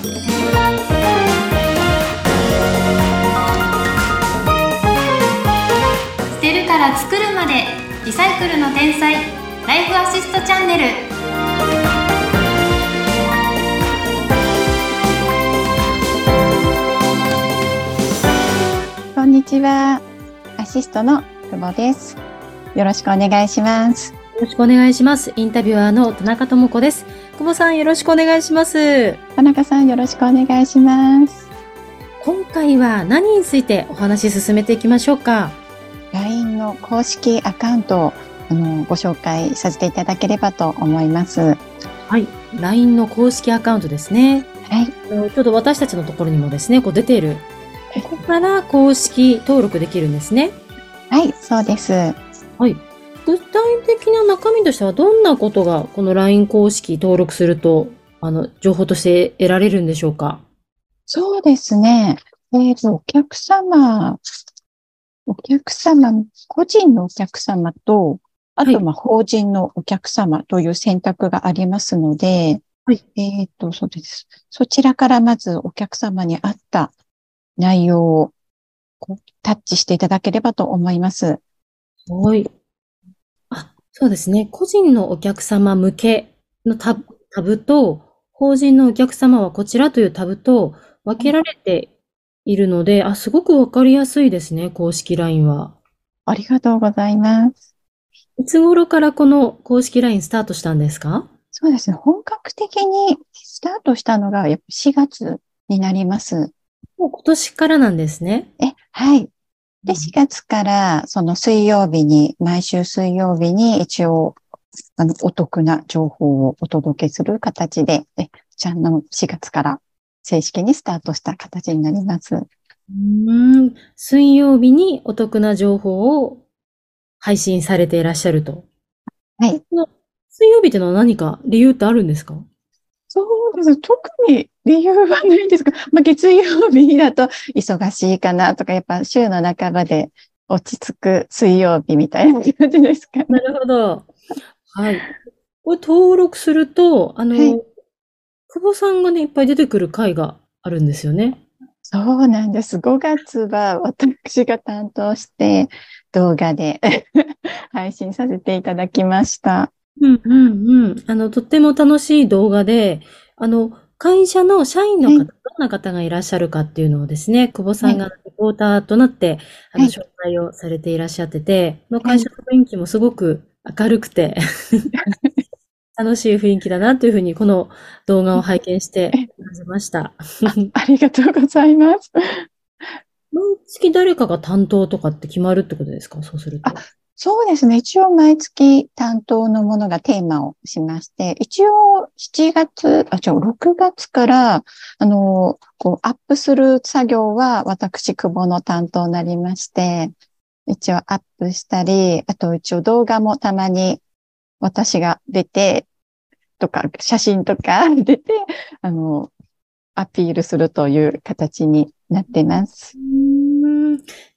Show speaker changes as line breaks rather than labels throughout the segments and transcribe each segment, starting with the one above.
捨てるから作るまでリサイクルの天才ライフアシストチャンネル
こんにちは。アシストの久保です。よろしくお願いします。
よろしくお願いします。インタビュアーの田中智子です。久保さんよろしくお願いします。
田中さんよろしくお願いします。
今回は何についてお話し進めていきましょうか
？LINE の公式アカウントをあのご紹介させていただければと思います。は
はい。LINE の公式アカウントですね。
い。
あのちょうど私たちのところにもですね、こう出ている。ここから公式登録できるんですね。
はい、そうです。
はい。具体的な中身としてはどんなことがこの LINE 公式登録すると、あの、情報として得られるんでしょうか？
そうですね。えーと、お客様、お客様、個人のお客様と、あと、
はい
まあ、法人のお客様という選択がありますので、
はい
えっと、そうです。そちらからまずお客様に合った内容をタッチしていただければと思います。
はい。あ、そうですね。個人のお客様向けのタブタブと、法人のお客様はこちらというタブと分けられているので、あ、すごくわかりやすいですね、公式 LINE は。
ありがとうございます。
いつ頃からこの公式 LINE スタートしたんですか？
そうですね。本格的にスタートしたのがやっぱ4月になります。
もう今年からなんですね。
え、はい。で、4月から、その水曜日に、毎週水曜日に一応、あの、お得な情報をお届けする形で、え、ちゃんの4月から正式にスタートした形になります。
うーん、水曜日にお得な情報を配信されていらっしゃると。
はい。
水曜日ってのは何か理由ってあるんですか？
そうです。特に理由はないんですが、まあ、月曜日だと忙しいかなとか、やっぱ週の半ばで落ち着く水曜日みたいな感じですかね。
なるほど。はい。これ登録すると、あの、
はい
久保さんがね、いっぱい出てくる回があるんですよね。
そうなんです。5月は私が担当して動画で 配信させていただきました。
うんうんうん。あの、とっても楽しい動画で、あの、会社の社員の方、
はい
どんな方がいらっしゃるかっていうのをですね、久保さんがレポーターとなって、あの、
はい
紹介をされていらっしゃってて、この会社の雰囲気もすごく明るくて、楽しい雰囲気だなというふうに、この動画を拝見して 感じました。
ありがとうございます。
毎月誰かが担当とかって決まるってことですか？そうすると。
そうですね。一応毎月担当のものがテーマをしまして、一応7月、あ、違う、6月から、あの、こう、アップする作業は私、久保の担当になりまして、一応アップしたり、あと一応動画もたまに私が出て、とか、写真とか 出て、あの、アピールするという形になってます。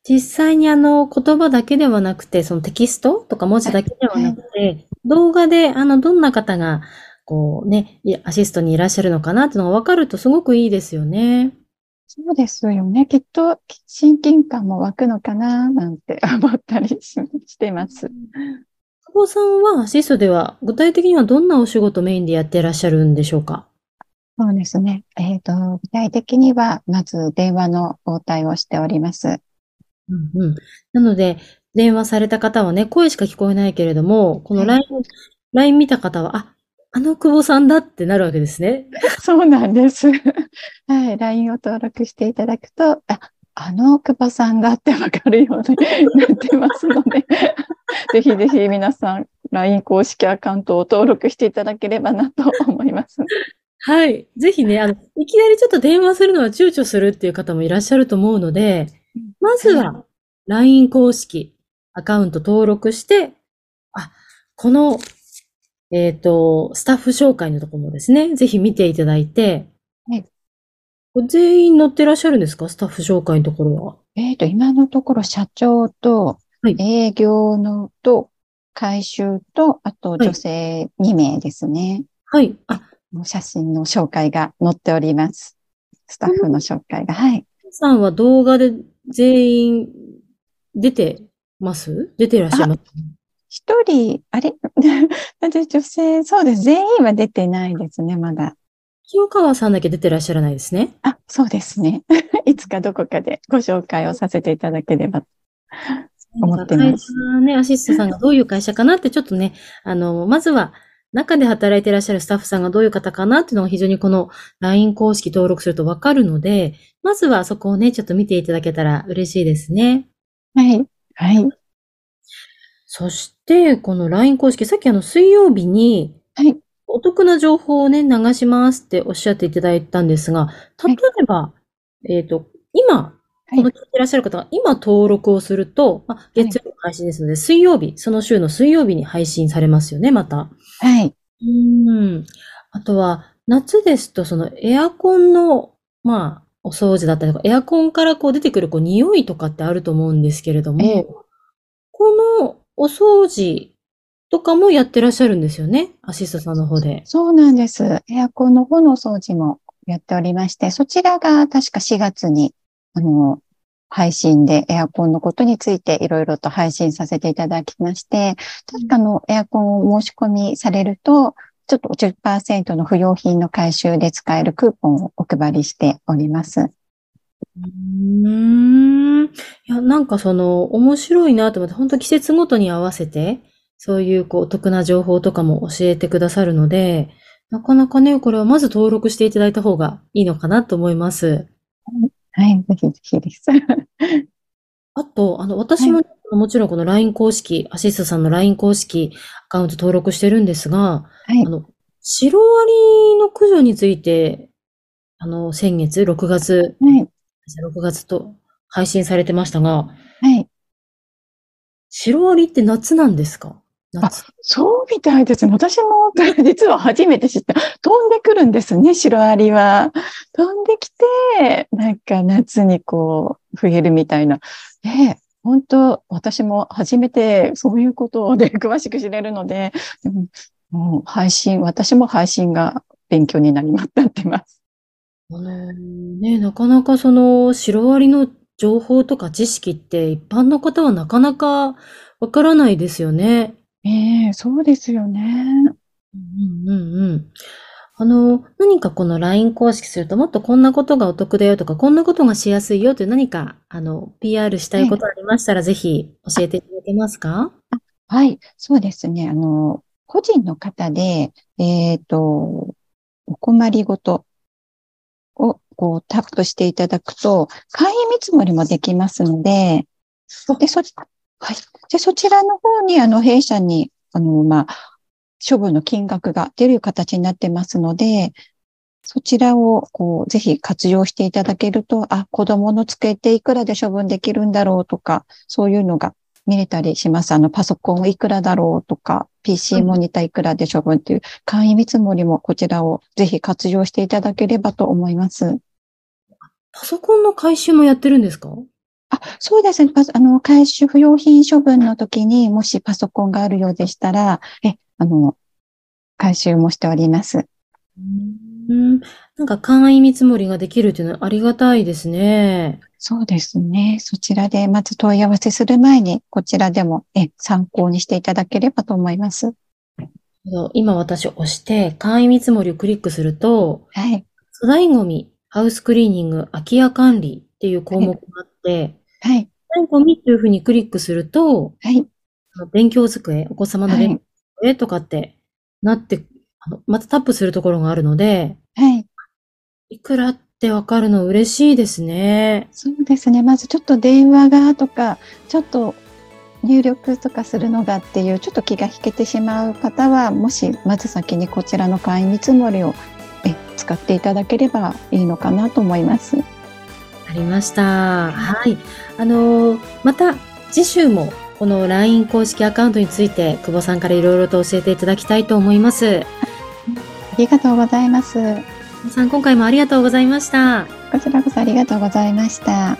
実際にあの言葉だけではなくて、そのテキストとか文字だけではなくて、動画であのどんな方がこうね、いアシストにいらっしゃるのかなっていうのが分かるとすごくいいですよね。
そうですよね。きっと親近感も湧くのかななんて思ったりししてます。
久保さんはアシストでは具体的にはどんなお仕事メインでやっていらっしゃるんでしょうか？
そうですね。えっと、具体的には、まず電話の応対をしております。
うんうん。なので、電話された方はね、声しか聞こえないけれども、この
はい
LINE、LINE 見た方は、あ、あの久保さんだってなるわけですね。
そうなんです。はい。LINE を登録していただくと、あ、あの久保さんだってわかるように なってますので、ぜひぜひ皆さん、LINE 公式アカウントを登録していただければなと思います。
はい。ぜひね、あの、いきなりちょっと電話するのは躊躇するっていう方もいらっしゃると思うので、まずは LINE 公式アカウント登録して、あ、この、えっと、スタッフ紹介のところもですね、ぜひ見ていただいて、
はい
全員載ってらっしゃるんですか？スタッフ紹介のところは。
えっと、今のところ社長と
はい
営業のと回収と、あと
はい
女性2名ですね。
はい。あ、
写真の紹介が載っております。スタッフの紹介が。はい。
さんは動画で全員出てます？出てらっしゃいます？
一人、あれ？私女性、そうです。全員は出てないですね、まだ。
清川さんだけ出てらっしゃらないですね。
あ、そうですね。いつかどこかでご紹介をさせていただければ。思ってます
会社ね、アシストさんがどういう会社かなってちょっとね、あの、まずは中で働いてらっしゃるスタッフさんがどういう方かなっていうのが非常にこの LINE 公式登録するとわかるので、まずはそこをね、ちょっと見ていただけたら嬉しいですね。
はい。はい。
そして、この LINE 公式、さっきあの水曜日に、
はい。
お得な情報をね、流しますっておっしゃっていただいたんですが、例えば、えっと、今、
はい
この聞いていらっしゃる方が今登録をすると、まあ、月曜日配信ですので、水曜日、その週の水曜日に配信されますよね、また。
はい。
うん。あとは、夏ですと、そのエアコンの、まあ、お掃除だったりとか、エアコンからこう出てくるこう匂いとかってあると思うんですけれども、
ええ
このお掃除とかもやってらっしゃるんですよね、アシストさんの方で。
そうなんです。エアコンの方の掃除もやっておりまして、そちらが確か4月に、あの、配信でエアコンのことについていろいろと配信させていただきまして、確かあのエアコンを申し込みされると、ちょっと10%の不要品の回収で使えるクーポンをお配りしております。
うーん。いや、なんかその、面白いなと思って、本当季節ごとに合わせて、そういうこう、お得な情報とかも教えてくださるので、なかなかね、これはまず登録していただいた方がいいのかなと思います。
はい、ぜひぜひです。
あと、あの、私も、もちろんこの LINE 公式、アシストさんの LINE 公式アカウント登録してるんですが、
はい
あの、シロアリの駆除について、あの、先月、6月、
はい、
6月と配信されてましたが、
はい。
シロアリって夏なんですか？
あ
夏。、
そうみたいですね。私も実は初めて知った。飛んでくるんですね、シロアリは。飛んできて、なんか夏にこう、増えるみたいな。ええ、本当私も初めてそういうことで詳しく知れるので、うんもう配信、私も配信が勉強になりまったってます。
ね、なかなかそのシロアリの情報とか知識って一般の方はなかなかわからないですよね。
ええそうですよね。
うんうんうん。あの、何かこの LINE 公式するともっとこんなことがお得だよとか、こんなことがしやすいよという何か、あの、PR したいことありましたら、ぜひ教えていただけますか？
はい、そうですね。あの、個人の方で、えっと、お困りごとをこうタップしていただくと、会員見積もりもできますので、で、そ、はい。で、そちらの方に、あの、弊社に、あの、まあ、処分の金額が出る形になってますので、そちらを、こう、ぜひ活用していただけると、あ、子供の机っていくらで処分できるんだろうとか、そういうのが見れたりします。あの、パソコンいくらだろうとか、PC モニターいくらで処分っていう、簡易見積もりもこちらをぜひ活用していただければと思います。
パソコンの回収もやってるんですか？
あ、そうですね。あの、回収不要品処分の時に、もしパソコンがあるようでしたら、え、あの、回収もしております。
うん。なんか簡易見積もりができるっていうのはありがたいですね。
そうですね。そちらで、まず問い合わせする前に、こちらでも、え、参考にしていただければと思います。
今私押して簡易見積もりをクリックすると、
はい。
粗大ゴミ、ハウスクリーニング、空き家管理っていう項目があって、
はい。
粗大ゴミっていうふうにクリックすると、
はい。
勉強机、お子様の
はい
勉強机とかってなって、あのまたタップするところがあるので、
はい。
いくらってわかるの嬉しいですね。
そうですね。まずちょっと電話がとか、ちょっと入力とかするのがっていう、ちょっと気が引けてしまう方は、もし、まず先にこちらの簡易見積もりをえ使っていただければいいのかなと思います。
ありました。はい。あのーまた次週もこの LINE 公式アカウントについて久保さんからいろいろと教えていただきたいと思います。
ありがとうございます。
久保さん、今回もありがとうございました。
こちらこそありがとうございました。